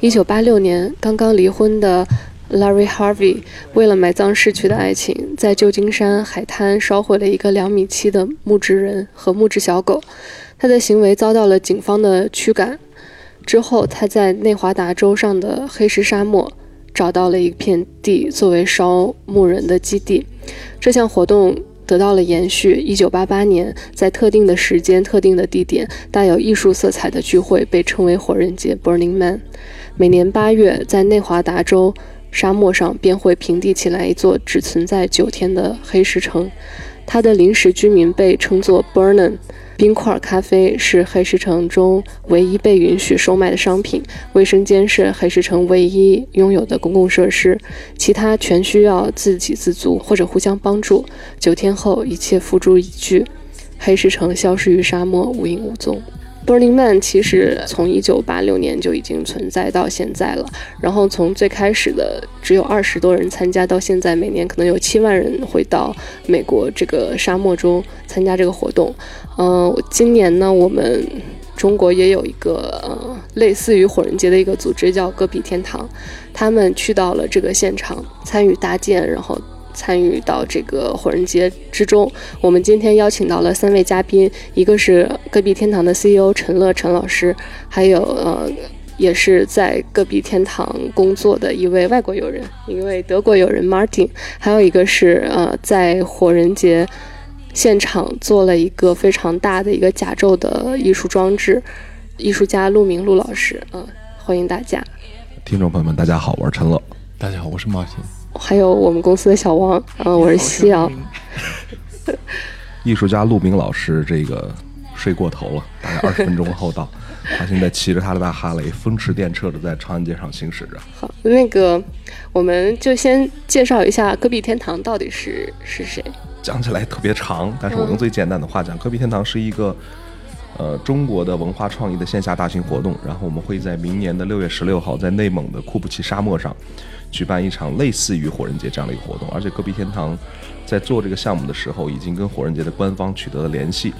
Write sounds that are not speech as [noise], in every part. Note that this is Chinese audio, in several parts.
一九八六年，刚刚离婚的 Larry Harvey 为了埋葬逝去的爱情，在旧金山海滩烧毁了一个两米七的木质人和木质小狗。他的行为遭到了警方的驱赶。之后，他在内华达州上的黑石沙漠找到了一片地作为烧木人的基地。这项活动得到了延续。一九八八年，在特定的时间、特定的地点，带有艺术色彩的聚会被称为“火人节 ”（Burning Man）。每年八月，在内华达州沙漠上便会平地起来一座只存在九天的黑石城，它的临时居民被称作 “Burnen”。冰块咖啡是黑石城中唯一被允许售卖的商品。卫生间是黑石城唯一拥有的公共设施，其他全需要自给自足或者互相帮助。九天后，一切付诸一炬，黑石城消失于沙漠，无影无踪。柏林漫其实从一九八六年就已经存在到现在了，然后从最开始的只有二十多人参加，到现在每年可能有七万人会到美国这个沙漠中参加这个活动。嗯，今年呢，我们中国也有一个呃类似于火人节的一个组织，叫戈壁天堂，他们去到了这个现场参与搭建，然后。参与到这个火人节之中，我们今天邀请到了三位嘉宾，一个是戈壁天堂的 CEO 陈乐陈老师，还有呃，也是在戈壁天堂工作的一位外国友人，一位德国友人 Martin，还有一个是呃，在火人节现场做了一个非常大的一个甲胄的艺术装置，艺术家陆明陆老师，嗯，欢迎大家。听众朋友们，大家好，我是陈乐。大家好，我是 Martin。还有我们公司的小王，嗯，我是夕阳。[laughs] 艺术家陆明老师，这个睡过头了，大概二十分钟 [laughs] 后到。他现在骑着他的大哈雷，风驰电掣的在长安街上行驶着。好，那个，我们就先介绍一下戈壁天堂到底是是谁。讲起来特别长，但是我用最简单的话讲，戈壁天堂是一个呃中国的文化创意的线下大型活动。然后我们会在明年的六月十六号，在内蒙的库布齐沙漠上。举办一场类似于火人节这样的一个活动，而且戈壁天堂在做这个项目的时候，已经跟火人节的官方取得了联系。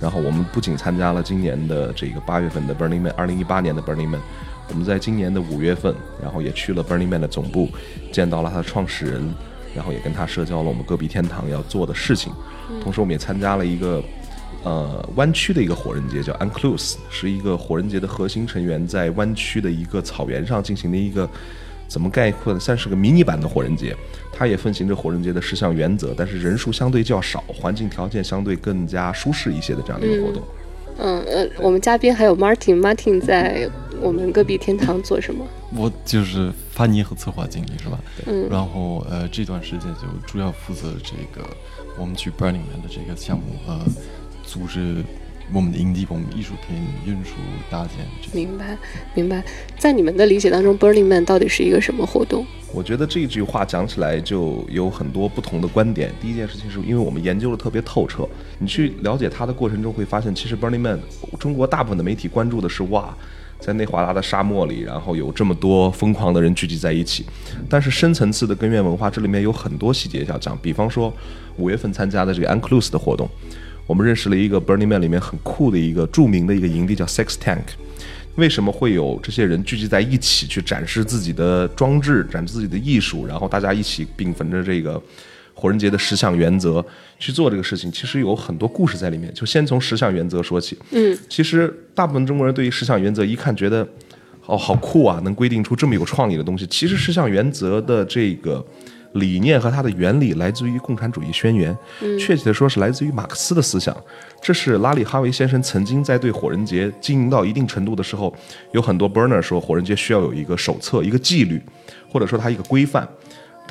然后我们不仅参加了今年的这个八月份的 Burning Man，二零一八年的 Burning Man，我们在今年的五月份，然后也去了 Burning Man 的总部，见到了他的创始人，然后也跟他社交了我们戈壁天堂要做的事情。同时，我们也参加了一个呃湾区的一个火人节，叫 Unclose，是一个火人节的核心成员在湾区的一个草原上进行的一个。怎么概括呢？算是个迷你版的火人节，它也奉行着火人节的十项原则，但是人数相对较少，环境条件相对更加舒适一些的这样的一个活动。嗯呃，我们嘉宾还有 Martin，Martin 在我们戈壁天堂做什么？我就是翻译和策划经理，是吧？嗯。然后呃，这段时间就主要负责这个我们去 Burning Man 的这个项目呃，组织。我们的营地，我们艺术品运输搭建。明白，明白。在你们的理解当中，Burning Man 到底是一个什么活动？我觉得这句话讲起来就有很多不同的观点。第一件事情是因为我们研究的特别透彻，你去了解它的过程中会发现，其实 Burning Man 中国大部分的媒体关注的是哇，在内华达的沙漠里，然后有这么多疯狂的人聚集在一起。但是深层次的根源文化，这里面有很多细节要讲。比方说五月份参加的这个 Unclose 的活动。我们认识了一个 Burning Man 里面很酷的一个著名的一个营地，叫 Sex Tank。为什么会有这些人聚集在一起去展示自己的装置、展示自己的艺术，然后大家一起秉承着这个火人节的十项原则去做这个事情？其实有很多故事在里面。就先从十项原则说起。嗯，其实大部分中国人对于十项原则一看觉得，哦，好酷啊，能规定出这么有创意的东西。其实十项原则的这个。理念和它的原理来自于《共产主义宣言》，确切的说是来自于马克思的思想。这是拉里·哈维先生曾经在对火人节经营到一定程度的时候，有很多 burner 说火人节需要有一个手册、一个纪律，或者说它一个规范。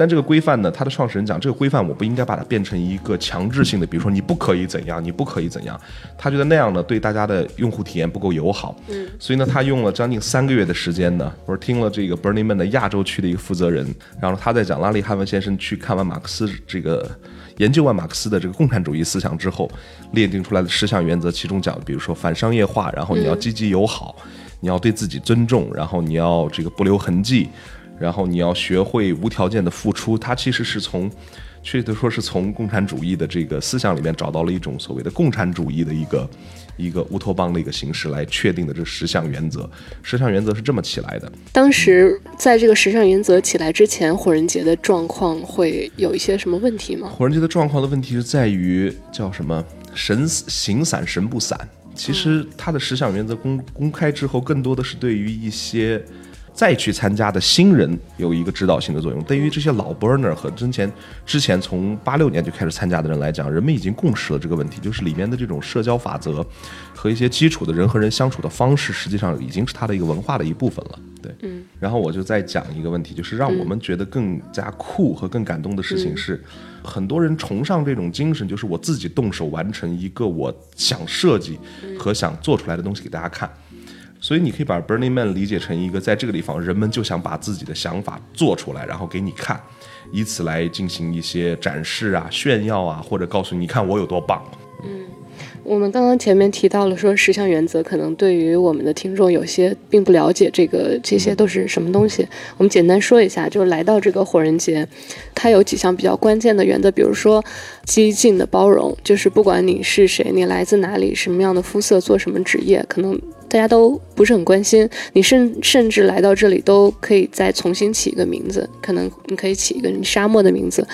但这个规范呢，它的创始人讲，这个规范我不应该把它变成一个强制性的，比如说你不可以怎样，你不可以怎样。他觉得那样呢，对大家的用户体验不够友好。嗯，所以呢，他用了将近三个月的时间呢，我是听了这个 Burning Man 的亚洲区的一个负责人，然后他在讲拉里·汉文先生去看完马克思这个研究完马克思的这个共产主义思想之后，列定出来的十项原则，其中讲，比如说反商业化，然后你要积极友好，你要对自己尊重，然后你要这个不留痕迹。然后你要学会无条件的付出，它其实是从确切的说是从共产主义的这个思想里面找到了一种所谓的共产主义的一个一个乌托邦的一个形式来确定的这十项原则。十项原则是这么起来的。当时在这个十项原则起来之前，火人节的状况会有一些什么问题吗？火人节的状况的问题是在于叫什么神形散神不散。其实它的十项原则公公开之后，更多的是对于一些。再去参加的新人有一个指导性的作用。对于这些老 burner 和之前之前从八六年就开始参加的人来讲，人们已经共识了这个问题，就是里面的这种社交法则和一些基础的人和人相处的方式，实际上已经是他的一个文化的一部分了。对，嗯。然后我就再讲一个问题，就是让我们觉得更加酷和更感动的事情是，很多人崇尚这种精神，就是我自己动手完成一个我想设计和想做出来的东西给大家看。所以你可以把 Burning Man 理解成一个，在这个地方，人们就想把自己的想法做出来，然后给你看，以此来进行一些展示啊、炫耀啊，或者告诉你看我有多棒。嗯，我们刚刚前面提到了说十项原则，可能对于我们的听众有些并不了解，这个这些都是什么东西？我们简单说一下，就是来到这个火人节，它有几项比较关键的原则，比如说激进的包容，就是不管你是谁，你来自哪里，什么样的肤色，做什么职业，可能。大家都不是很关心你，甚甚至来到这里都可以再重新起一个名字，可能你可以起一个你沙漠的名字，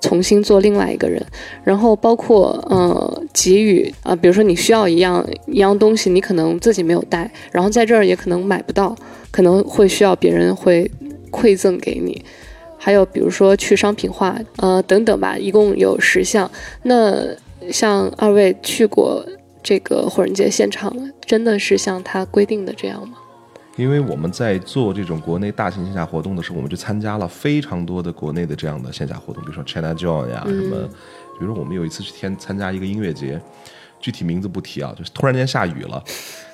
重新做另外一个人。然后包括呃给予啊，比如说你需要一样一样东西，你可能自己没有带，然后在这儿也可能买不到，可能会需要别人会馈赠给你。还有比如说去商品化呃等等吧，一共有十项。那像二位去过。这个火人节现场真的是像他规定的这样吗？因为我们在做这种国内大型线下活动的时候，我们就参加了非常多的国内的这样的线下活动，比如说 China Joy 呀，什么，比如说我们有一次去天参加一个音乐节，具体名字不提啊，就是突然间下雨了，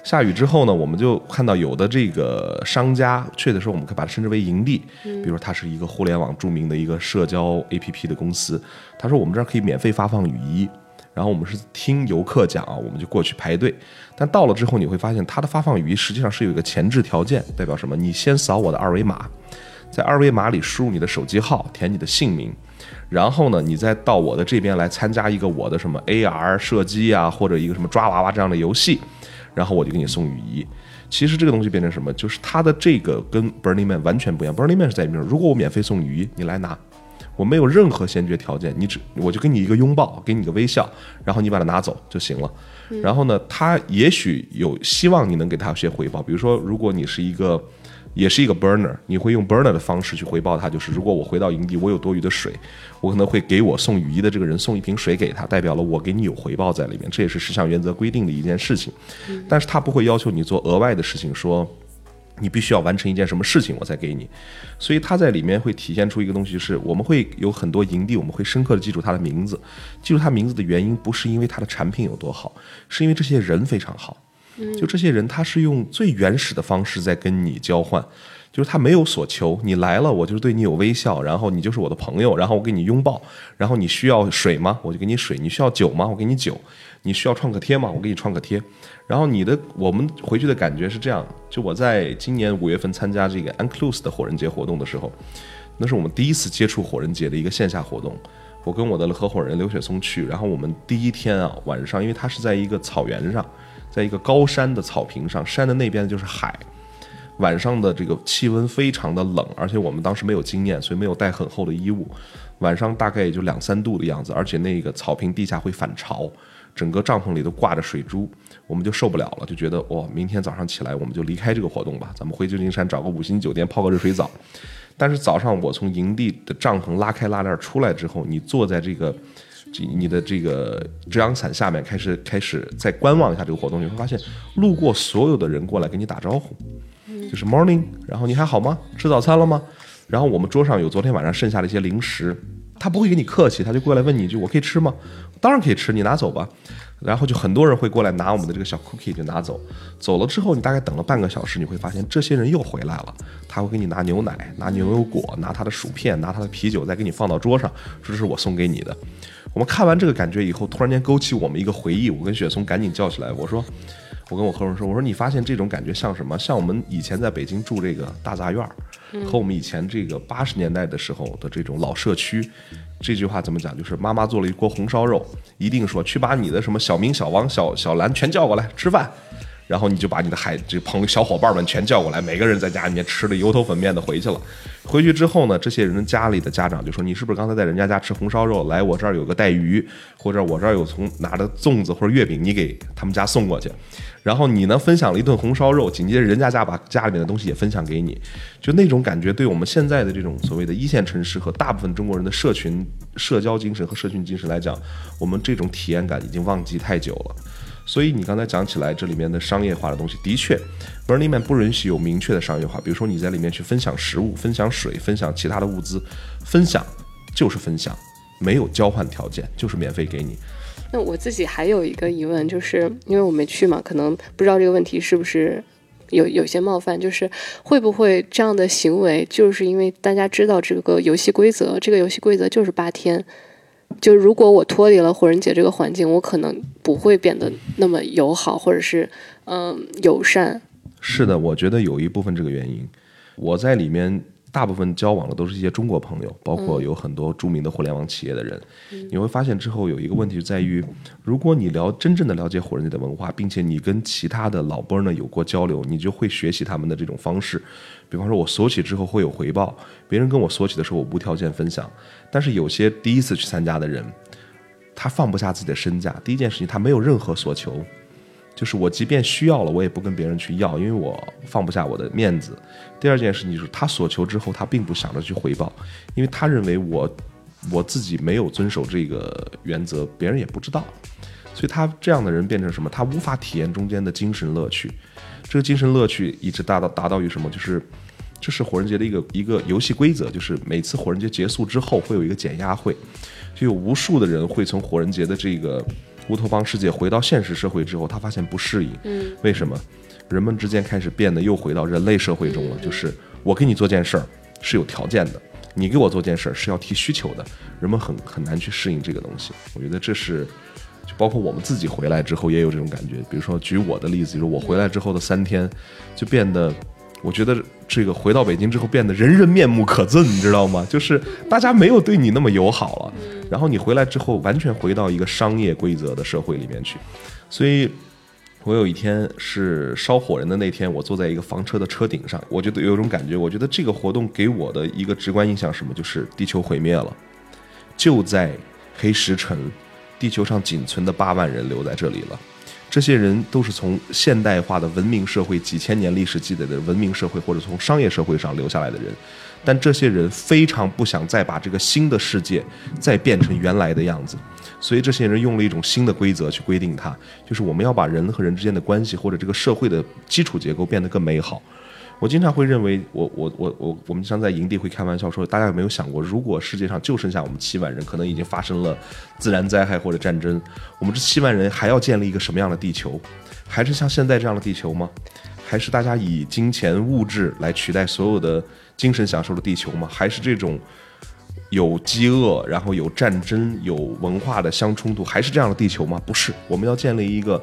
下雨之后呢，我们就看到有的这个商家，确切说我们可以把它称之为营地，比如说它是一个互联网著名的一个社交 APP 的公司，他说我们这儿可以免费发放雨衣。然后我们是听游客讲啊，我们就过去排队。但到了之后，你会发现它的发放语义实际上是有一个前置条件，代表什么？你先扫我的二维码，在二维码里输入你的手机号，填你的姓名，然后呢，你再到我的这边来参加一个我的什么 AR 射击啊，或者一个什么抓娃娃这样的游戏，然后我就给你送雨衣。其实这个东西变成什么？就是它的这个跟 Burning Man 完全不一样。Burning Man 是在里面，如果我免费送雨衣，你来拿。我没有任何先决条件，你只我就给你一个拥抱，给你个微笑，然后你把它拿走就行了。然后呢，他也许有希望你能给他一些回报，比如说，如果你是一个，也是一个 burner，你会用 burner 的方式去回报他，就是如果我回到营地，我有多余的水，我可能会给我送雨衣的这个人送一瓶水给他，代表了我给你有回报在里面，这也是十项原则规定的一件事情。但是他不会要求你做额外的事情，说。你必须要完成一件什么事情，我才给你。所以它在里面会体现出一个东西，是我们会有很多营地，我们会深刻的记住他的名字。记住他名字的原因，不是因为他的产品有多好，是因为这些人非常好。就这些人，他是用最原始的方式在跟你交换。就是他没有所求，你来了，我就是对你有微笑，然后你就是我的朋友，然后我给你拥抱，然后你需要水吗？我就给你水，你需要酒吗？我给你酒，你需要创可贴吗？我给你创可贴，然后你的我们回去的感觉是这样，就我在今年五月份参加这个 UNCLOS 的火人节活动的时候，那是我们第一次接触火人节的一个线下活动，我跟我的合伙人刘雪松去，然后我们第一天啊晚上，因为它是在一个草原上，在一个高山的草坪上，山的那边就是海。晚上的这个气温非常的冷，而且我们当时没有经验，所以没有带很厚的衣物。晚上大概也就两三度的样子，而且那个草坪地下会反潮，整个帐篷里都挂着水珠，我们就受不了了，就觉得哇，明天早上起来我们就离开这个活动吧，咱们回旧金山找个五星酒店泡个热水澡。但是早上我从营地的帐篷拉开拉链出来之后，你坐在这个这你的这个遮阳伞下面，开始开始再观望一下这个活动，你会发现路过所有的人过来跟你打招呼。就是 morning，然后你还好吗？吃早餐了吗？然后我们桌上有昨天晚上剩下的一些零食，他不会给你客气，他就过来问你一句：“我可以吃吗？”当然可以吃，你拿走吧。然后就很多人会过来拿我们的这个小 cookie 就拿走。走了之后，你大概等了半个小时，你会发现这些人又回来了，他会给你拿牛奶、拿牛油果、拿他的薯片、拿他的啤酒，再给你放到桌上，说这是我送给你的。我们看完这个感觉以后，突然间勾起我们一个回忆，我跟雪松赶紧叫起来，我说。我跟我合伙人说：“我说你发现这种感觉像什么？像我们以前在北京住这个大杂院儿，和我们以前这个八十年代的时候的这种老社区，这句话怎么讲？就是妈妈做了一锅红烧肉，一定说去把你的什么小明、小王、小小兰全叫过来吃饭。然后你就把你的孩这朋友小伙伴们全叫过来，每个人在家里面吃了油头粉面的回去了。回去之后呢，这些人家里的家长就说：“你是不是刚才在人家家吃红烧肉？来我这儿有个带鱼，或者我这儿有从拿的粽子或者月饼，你给他们家送过去。然后你呢分享了一顿红烧肉，紧接着人家家把家里面的东西也分享给你，就那种感觉，对我们现在的这种所谓的一线城市和大部分中国人的社群社交精神和社群精神来讲，我们这种体验感已经忘记太久了。”所以你刚才讲起来，这里面的商业化的东西，的确，Burning Man 不允许有明确的商业化。比如说你在里面去分享食物、分享水、分享其他的物资，分享就是分享，没有交换条件，就是免费给你。那我自己还有一个疑问，就是因为我没去嘛，可能不知道这个问题是不是有有些冒犯，就是会不会这样的行为，就是因为大家知道这个游戏规则，这个游戏规则就是八天。就如果我脱离了火人节这个环境，我可能不会变得那么友好，或者是嗯友善。是的，我觉得有一部分这个原因。我在里面大部分交往的都是一些中国朋友，包括有很多著名的互联网企业的人。你会发现之后有一个问题在于，如果你了真正的了解火人节的文化，并且你跟其他的老波呢有过交流，你就会学习他们的这种方式。比方说，我索取之后会有回报，别人跟我索取的时候，我无条件分享。但是有些第一次去参加的人，他放不下自己的身价。第一件事情，他没有任何所求，就是我即便需要了，我也不跟别人去要，因为我放不下我的面子。第二件事情就是，他所求之后，他并不想着去回报，因为他认为我我自己没有遵守这个原则，别人也不知道。所以他这样的人变成什么？他无法体验中间的精神乐趣。这个精神乐趣一直达到达到于什么？就是这是火人节的一个一个游戏规则，就是每次火人节结束之后会有一个减压会，就有无数的人会从火人节的这个乌托邦世界回到现实社会之后，他发现不适应。嗯，为什么？人们之间开始变得又回到人类社会中了，就是我给你做件事儿是有条件的，你给我做件事儿是要提需求的，人们很很难去适应这个东西。我觉得这是。就包括我们自己回来之后也有这种感觉，比如说举我的例子，就是我回来之后的三天，就变得，我觉得这个回到北京之后变得人人面目可憎，你知道吗？就是大家没有对你那么友好了，然后你回来之后完全回到一个商业规则的社会里面去，所以，我有一天是烧火人的那天，我坐在一个房车的车顶上，我觉得有一种感觉，我觉得这个活动给我的一个直观印象是什么？就是地球毁灭了，就在黑石城。地球上仅存的八万人留在这里了，这些人都是从现代化的文明社会几千年历史积累的文明社会，或者从商业社会上留下来的人，但这些人非常不想再把这个新的世界再变成原来的样子，所以这些人用了一种新的规则去规定它，就是我们要把人和人之间的关系或者这个社会的基础结构变得更美好。我经常会认为，我我我我，我们经常在营地会开玩笑说，大家有没有想过，如果世界上就剩下我们七万人，可能已经发生了自然灾害或者战争，我们这七万人还要建立一个什么样的地球？还是像现在这样的地球吗？还是大家以金钱物质来取代所有的精神享受的地球吗？还是这种有饥饿，然后有战争、有文化的相冲突，还是这样的地球吗？不是，我们要建立一个。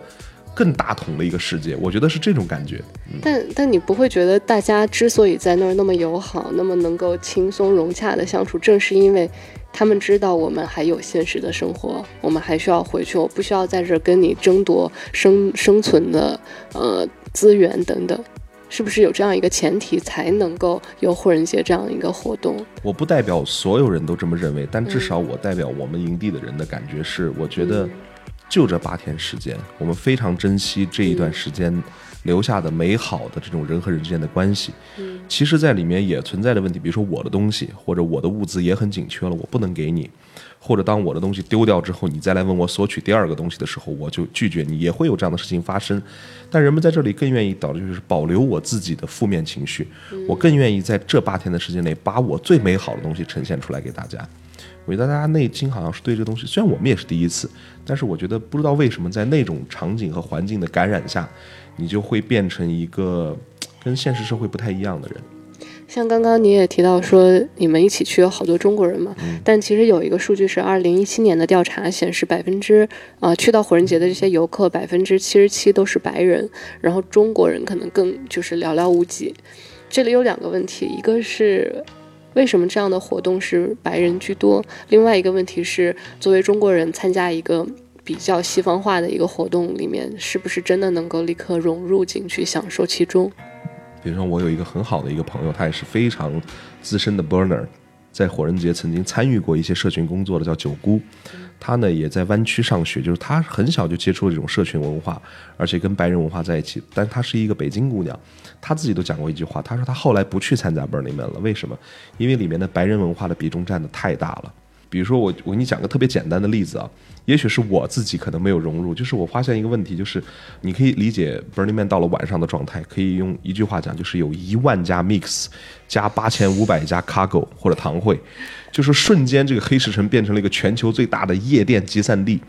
更大同的一个世界，我觉得是这种感觉。但但你不会觉得大家之所以在那儿那么友好，那么能够轻松融洽的相处，正是因为他们知道我们还有现实的生活，我们还需要回去，我不需要在这儿跟你争夺生生存的呃资源等等，是不是有这样一个前提才能够有火人节这样一个活动？我不代表所有人都这么认为，但至少我代表我们营地的人的感觉是，我觉得。就这八天时间，我们非常珍惜这一段时间留下的美好的这种人和人之间的关系。嗯，其实，在里面也存在的问题，比如说我的东西或者我的物资也很紧缺了，我不能给你；或者当我的东西丢掉之后，你再来问我索取第二个东西的时候，我就拒绝你，也会有这样的事情发生。但人们在这里更愿意导致就是保留我自己的负面情绪，我更愿意在这八天的时间内把我最美好的东西呈现出来给大家。我觉得大家内心好像是对这个东西，虽然我们也是第一次，但是我觉得不知道为什么在那种场景和环境的感染下，你就会变成一个跟现实社会不太一样的人。像刚刚你也提到说，你们一起去有好多中国人嘛，但其实有一个数据是二零一七年的调查显示，百分之啊去到火人节的这些游客，百分之七十七都是白人，然后中国人可能更就是寥寥无几。这里有两个问题，一个是。为什么这样的活动是白人居多？另外一个问题是，作为中国人参加一个比较西方化的一个活动里面，是不是真的能够立刻融入进去，享受其中？比如说，我有一个很好的一个朋友，他也是非常资深的 burner，在火人节曾经参与过一些社群工作的，叫九姑。他呢也在湾区上学，就是他很小就接触了这种社群文化，而且跟白人文化在一起。但她是一个北京姑娘，她自己都讲过一句话，她说她后来不去参加 Burning Man 了，为什么？因为里面的白人文化的比重占的太大了。比如说我我给你讲个特别简单的例子啊，也许是我自己可能没有融入，就是我发现一个问题，就是你可以理解 Burning Man 到了晚上的状态，可以用一句话讲，就是有一万家 Mix 加八千五百家 Cargo 或者堂会。就是瞬间，这个黑石城变成了一个全球最大的夜店集散地，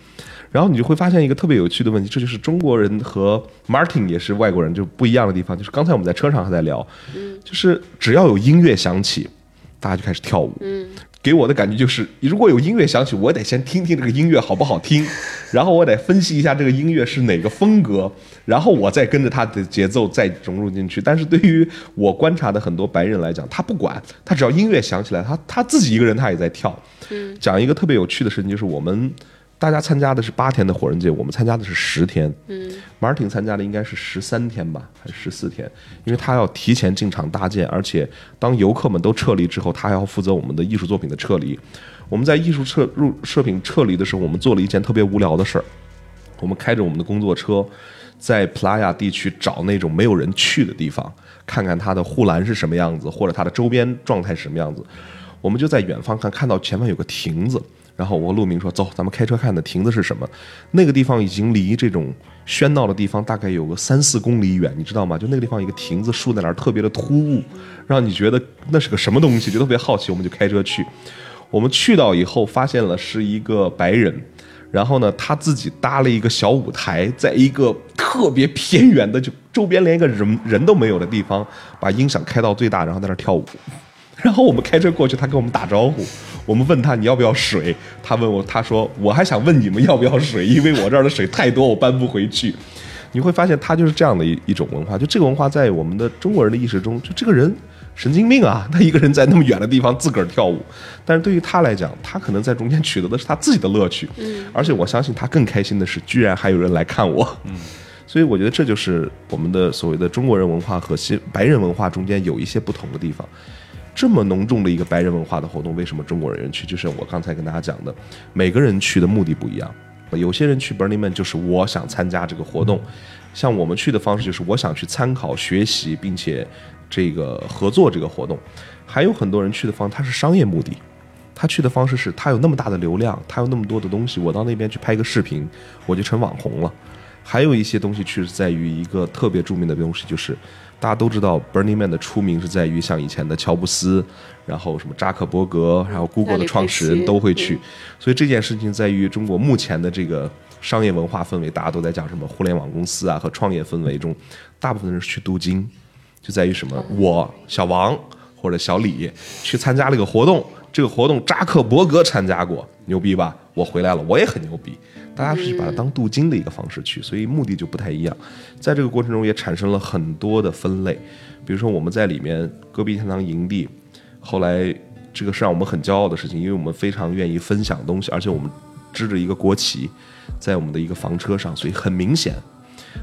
然后你就会发现一个特别有趣的问题，这就是中国人和 Martin 也是外国人就不一样的地方。就是刚才我们在车上还在聊，就是只要有音乐响起，大家就开始跳舞。给我的感觉就是，如果有音乐响起，我得先听听这个音乐好不好听，[laughs] 然后我得分析一下这个音乐是哪个风格，然后我再跟着他的节奏再融入进去。但是对于我观察的很多白人来讲，他不管，他只要音乐响起来，他他自己一个人他也在跳。讲一个特别有趣的事情，就是我们。大家参加的是八天的火人节，我们参加的是十天。嗯，Martin 参加的应该是十三天吧，还是十四天？因为他要提前进场搭建，而且当游客们都撤离之后，他还要负责我们的艺术作品的撤离。我们在艺术撤入设品撤离的时候，我们做了一件特别无聊的事儿。我们开着我们的工作车，在 Playa 地区找那种没有人去的地方，看看它的护栏是什么样子，或者它的周边状态是什么样子。我们就在远方看，看到前面有个亭子。然后我和陆明说：“走，咱们开车看的亭子是什么？那个地方已经离这种喧闹的地方大概有个三四公里远，你知道吗？就那个地方一个亭子竖在那儿，特别的突兀，让你觉得那是个什么东西，就特别好奇。我们就开车去。我们去到以后，发现了是一个白人，然后呢，他自己搭了一个小舞台，在一个特别偏远的，就周边连一个人人都没有的地方，把音响开到最大，然后在那跳舞。[laughs] 然后我们开车过去，他跟我们打招呼。”我们问他你要不要水，他问我，他说我还想问你们要不要水，因为我这儿的水太多，我搬不回去。你会发现他就是这样的一一种文化，就这个文化在我们的中国人的意识中，就这个人神经病啊，他一个人在那么远的地方自个儿跳舞。但是对于他来讲，他可能在中间取得的是他自己的乐趣。嗯，而且我相信他更开心的是，居然还有人来看我。嗯，所以我觉得这就是我们的所谓的中国人文化和西白人文化中间有一些不同的地方。这么浓重的一个白人文化的活动，为什么中国人去？就是我刚才跟大家讲的，每个人去的目的不一样。有些人去 Burning Man 就是我想参加这个活动，像我们去的方式就是我想去参考学习，并且这个合作这个活动。还有很多人去的方他是商业目的，他去的方式是他有那么大的流量，他有那么多的东西，我到那边去拍个视频，我就成网红了。还有一些东西去是在于一个特别著名的东西，就是。大家都知道，Burning Man 的出名是在于像以前的乔布斯，然后什么扎克伯格，还有 Google 的创始人都会去。所以这件事情在于中国目前的这个商业文化氛围，大家都在讲什么互联网公司啊和创业氛围中，大部分人是去镀金，就在于什么？我小王或者小李去参加了一个活动，这个活动扎克伯格参加过，牛逼吧？我回来了，我也很牛逼。大家是去把它当镀金的一个方式去，所以目的就不太一样。在这个过程中也产生了很多的分类，比如说我们在里面戈壁天堂营地，后来这个是让我们很骄傲的事情，因为我们非常愿意分享东西，而且我们支着一个国旗在我们的一个房车上，所以很明显，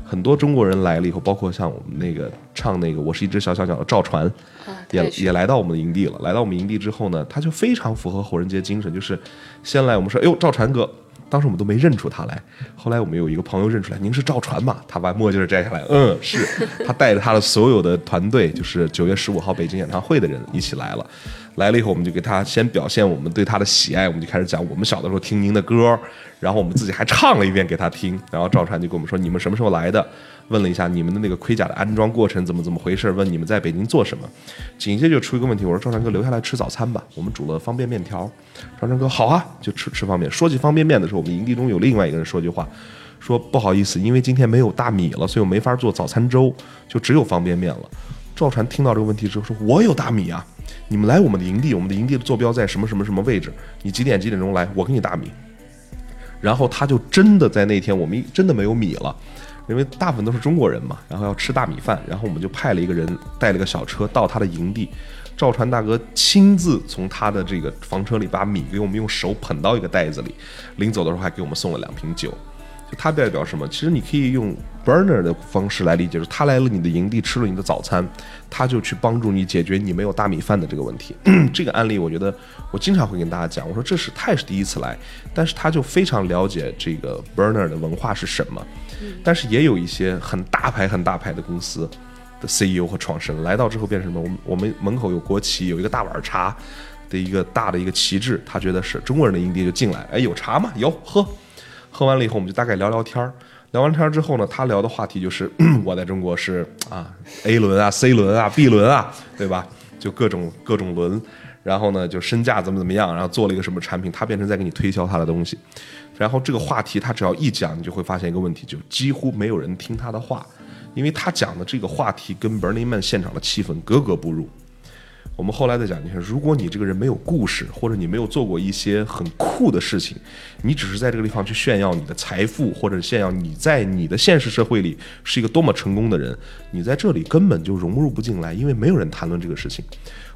很多中国人来了以后，包括像我们那个唱那个我是一只小小鸟的赵传，也也来到我们的营地了。来到我们营地之后呢，他就非常符合火人节精神，就是先来我们说，哎呦赵传哥。当时我们都没认出他来，后来我们有一个朋友认出来，您是赵传嘛？他把墨镜摘下来，[laughs] 嗯，是他带着他的所有的团队，就是九月十五号北京演唱会的人一起来了。来了以后，我们就给他先表现我们对他的喜爱，我们就开始讲我们小的时候听您的歌，然后我们自己还唱了一遍给他听。然后赵传就跟我们说：“你们什么时候来的？”问了一下你们的那个盔甲的安装过程怎么怎么回事？问你们在北京做什么？紧接着就出一个问题，我说赵传哥留下来吃早餐吧，我们煮了方便面条。赵传哥好啊，就吃吃方便。说起方便面的时候，我们营地中有另外一个人说句话，说不好意思，因为今天没有大米了，所以我没法做早餐粥，就只有方便面了。赵传听到这个问题之后说：“我有大米啊。”你们来我们的营地，我们的营地的坐标在什么什么什么位置？你几点几点钟来？我给你大米。然后他就真的在那天，我们真的没有米了。因为大部分都是中国人嘛，然后要吃大米饭，然后我们就派了一个人带了个小车到他的营地，赵传大哥亲自从他的这个房车里把米给我们用手捧到一个袋子里，临走的时候还给我们送了两瓶酒。就它代表什么？其实你可以用 burner 的方式来理解，就是他来了你的营地，吃了你的早餐，他就去帮助你解决你没有大米饭的这个问题。[clears throat] 这个案例，我觉得我经常会跟大家讲，我说这是他也是第一次来，但是他就非常了解这个 burner 的文化是什么。但是也有一些很大牌、很大牌的公司的 CEO 和创始人来到之后变成什么？我们我们门口有国旗，有一个大碗茶的一个大的一个旗帜，他觉得是中国人的营地就进来，哎，有茶吗？有，喝。喝完了以后，我们就大概聊聊天儿。聊完天儿之后呢，他聊的话题就是 [clears throat] 我在中国是啊 A 轮啊、C 轮啊、B 轮啊，对吧？就各种各种轮。然后呢，就身价怎么怎么样，然后做了一个什么产品，他变成在给你推销他的东西。然后这个话题他只要一讲，你就会发现一个问题，就几乎没有人听他的话，因为他讲的这个话题跟 Burning Man 现场的气氛格格不入。我们后来再讲，你看，如果你这个人没有故事，或者你没有做过一些很酷的事情，你只是在这个地方去炫耀你的财富，或者炫耀你在你的现实社会里是一个多么成功的人，你在这里根本就融入不进来，因为没有人谈论这个事情。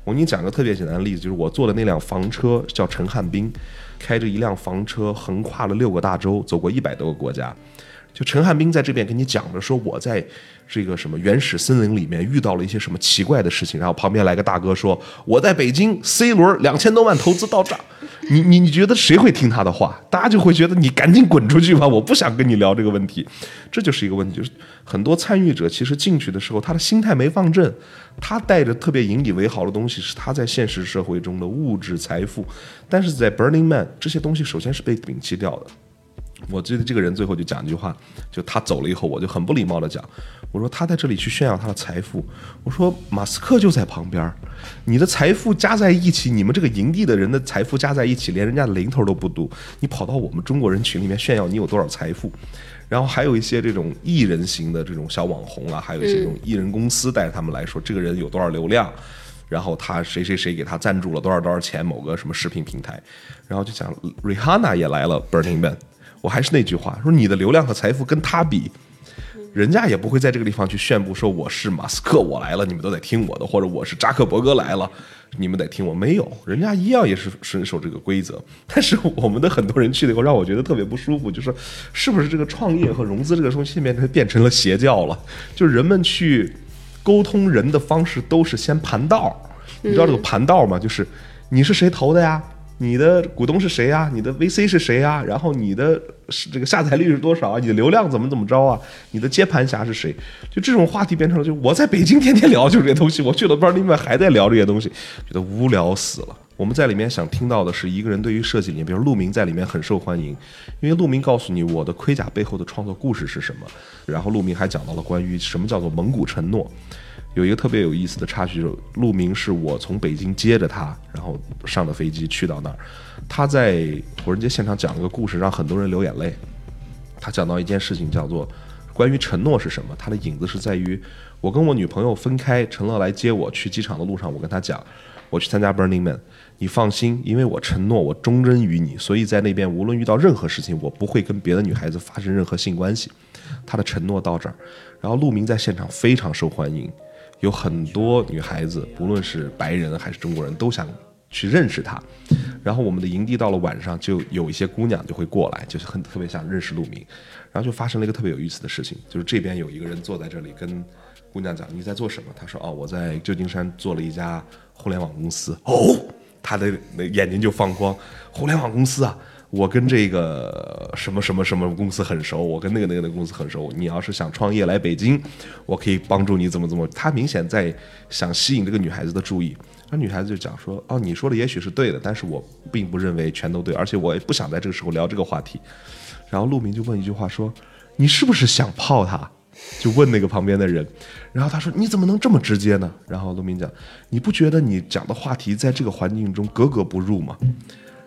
我给你讲个特别简单的例子，就是我坐的那辆房车叫陈汉斌，开着一辆房车横跨了六个大洲，走过一百多个国家。就陈汉斌在这边跟你讲着说，我在这个什么原始森林里面遇到了一些什么奇怪的事情，然后旁边来个大哥说，我在北京 C 轮两千多万投资到账，你你你觉得谁会听他的话？大家就会觉得你赶紧滚出去吧，我不想跟你聊这个问题。这就是一个问题，就是很多参与者其实进去的时候，他的心态没放正，他带着特别引以为豪的东西是他在现实社会中的物质财富，但是在 Burning Man 这些东西首先是被摒弃掉的。我记得这个人最后就讲一句话，就他走了以后，我就很不礼貌的讲，我说他在这里去炫耀他的财富，我说马斯克就在旁边，你的财富加在一起，你们这个营地的人的财富加在一起，连人家的零头都不多你跑到我们中国人群里面炫耀你有多少财富，然后还有一些这种艺人型的这种小网红啊，还有一些这种艺人公司带着他们来说，这个人有多少流量，然后他谁谁谁给他赞助了多少多少钱，某个什么视频平台，然后就讲 Rihanna 也来了 Burning Man。我还是那句话，说你的流量和财富跟他比，人家也不会在这个地方去宣布说我是马斯克，我来了，你们都得听我的，或者我是扎克伯格来了，你们得听我。没有，人家一样也是遵守这个规则。但是我们的很多人去了以后，让我觉得特别不舒服，就是是不是这个创业和融资这个东西变成变成了邪教了？就是人们去沟通人的方式都是先盘道，你知道这个盘道吗？就是你是谁投的呀？你的股东是谁呀？你的 VC 是谁呀？然后你的是这个下载率是多少啊？你的流量怎么怎么着啊？你的接盘侠是谁？就这种话题变成了，就我在北京天天聊就这些东西，我去了 Burning Man 还在聊这些东西，觉得无聊死了。我们在里面想听到的是一个人对于设计理念，比如陆明在里面很受欢迎，因为陆明告诉你我的盔甲背后的创作故事是什么。然后陆明还讲到了关于什么叫做蒙古承诺。有一个特别有意思的插曲，就是陆明是我从北京接着他，然后上的飞机去到那儿。他在火人节现场讲了个故事，让很多人流眼泪。他讲到一件事情，叫做关于承诺是什么。他的影子是在于，我跟我女朋友分开，陈乐来接我去机场的路上，我跟他讲，我去参加 Burning Man，你放心，因为我承诺我忠贞于你，所以在那边无论遇到任何事情，我不会跟别的女孩子发生任何性关系。他的承诺到这儿，然后陆明在现场非常受欢迎。有很多女孩子，不论是白人还是中国人，都想去认识他。然后我们的营地到了晚上，就有一些姑娘就会过来，就是很特别想认识陆明。然后就发生了一个特别有意思的事情，就是这边有一个人坐在这里跟姑娘讲：“你在做什么？”他说：“哦，我在旧金山做了一家互联网公司。”哦，他的那眼睛就放光，[laughs] 互联网公司啊。我跟这个什么什么什么公司很熟，我跟那个那个那个公司很熟。你要是想创业来北京，我可以帮助你怎么怎么。他明显在想吸引这个女孩子的注意。那女孩子就讲说：“哦，你说的也许是对的，但是我并不认为全都对，而且我也不想在这个时候聊这个话题。”然后陆明就问一句话说：“你是不是想泡他？”就问那个旁边的人。然后他说：“你怎么能这么直接呢？”然后陆明讲：“你不觉得你讲的话题在这个环境中格格不入吗？”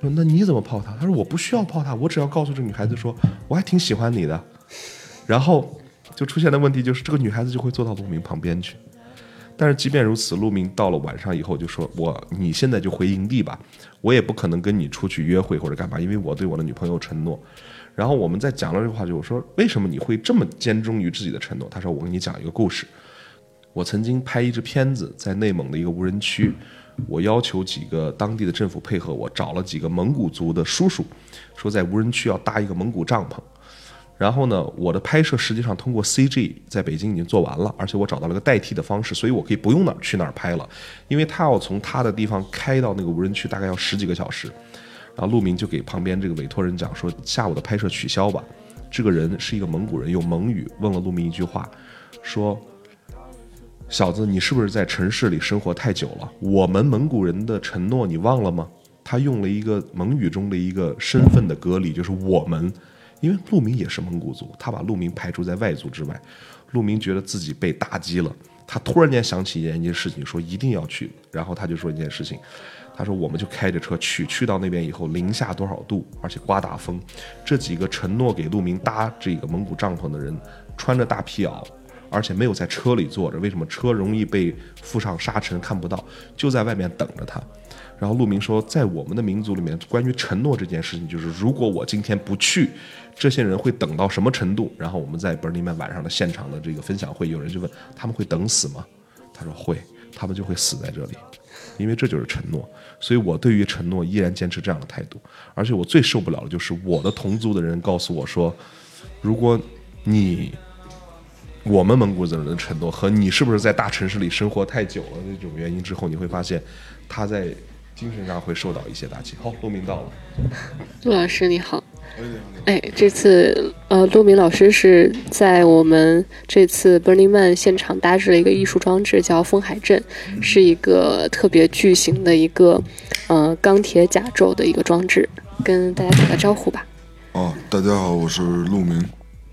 说那你怎么泡她？他说我不需要泡她，我只要告诉这女孩子说我还挺喜欢你的。然后就出现的问题就是这个女孩子就会坐到陆明旁边去。但是即便如此，陆明到了晚上以后就说我你现在就回营地吧，我也不可能跟你出去约会或者干嘛，因为我对我的女朋友承诺。然后我们在讲了这个话题，我说为什么你会这么坚忠于自己的承诺？他说我跟你讲一个故事，我曾经拍一支片子在内蒙的一个无人区，我要求几个当地的政府配合我，找了几个蒙古族的叔叔，说在无人区要搭一个蒙古帐篷。然后呢，我的拍摄实际上通过 CG 在北京已经做完了，而且我找到了个代替的方式，所以我可以不用哪儿去哪儿拍了，因为他要从他的地方开到那个无人区大概要十几个小时。然后陆明就给旁边这个委托人讲说，下午的拍摄取消吧。这个人是一个蒙古人，用蒙语问了陆明一句话，说：“小子，你是不是在城市里生活太久了？我们蒙古人的承诺你忘了吗？”他用了一个蒙语中的一个身份的隔离，就是我们。因为陆明也是蒙古族，他把陆明排除在外族之外。陆明觉得自己被打击了，他突然间想起一件事情，说一定要去。然后他就说一件事情，他说我们就开着车去，去到那边以后零下多少度，而且刮大风。这几个承诺给陆明搭这个蒙古帐篷的人，穿着大皮袄，而且没有在车里坐着。为什么车容易被附上沙尘看不到？就在外面等着他。然后陆明说，在我们的民族里面，关于承诺这件事情，就是如果我今天不去。这些人会等到什么程度？然后我们在 Burning Man 晚上的现场的这个分享会，有人就问他们会等死吗？他说会，他们就会死在这里，因为这就是承诺。所以我对于承诺依然坚持这样的态度。而且我最受不了的就是我的同族的人告诉我说，如果你我们蒙古人的承诺和你是不是在大城市里生活太久了那种原因之后，你会发现他在精神上会受到一些打击。好，陆明到了，陆老师你好。哎，这次呃，陆明老师是在我们这次 Burning Man 现场搭置了一个艺术装置，叫风海阵，是一个特别巨型的一个呃钢铁甲胄的一个装置，跟大家打个招呼吧。哦，大家好，我是陆明。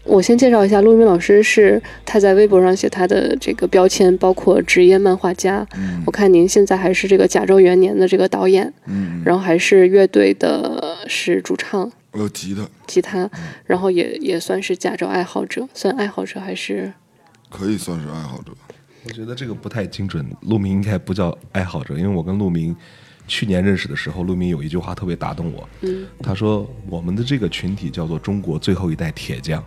我先介绍一下，陆明老师是他在微博上写他的这个标签，包括职业漫画家。嗯。我看您现在还是这个甲胄元年的这个导演。嗯。然后还是乐队的是主唱。呃，吉他，吉他，然后也也算是甲胄爱好者，算爱好者还是？可以算是爱好者。我觉得这个不太精准，陆明应该不叫爱好者，因为我跟陆明去年认识的时候，陆明有一句话特别打动我。嗯。他说：“我们的这个群体叫做中国最后一代铁匠，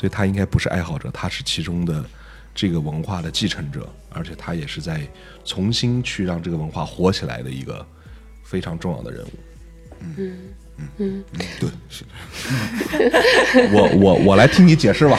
所以他应该不是爱好者，他是其中的这个文化的继承者，而且他也是在重新去让这个文化火起来的一个非常重要的人物。”嗯。嗯对，是。[laughs] 我我我来听你解释吧。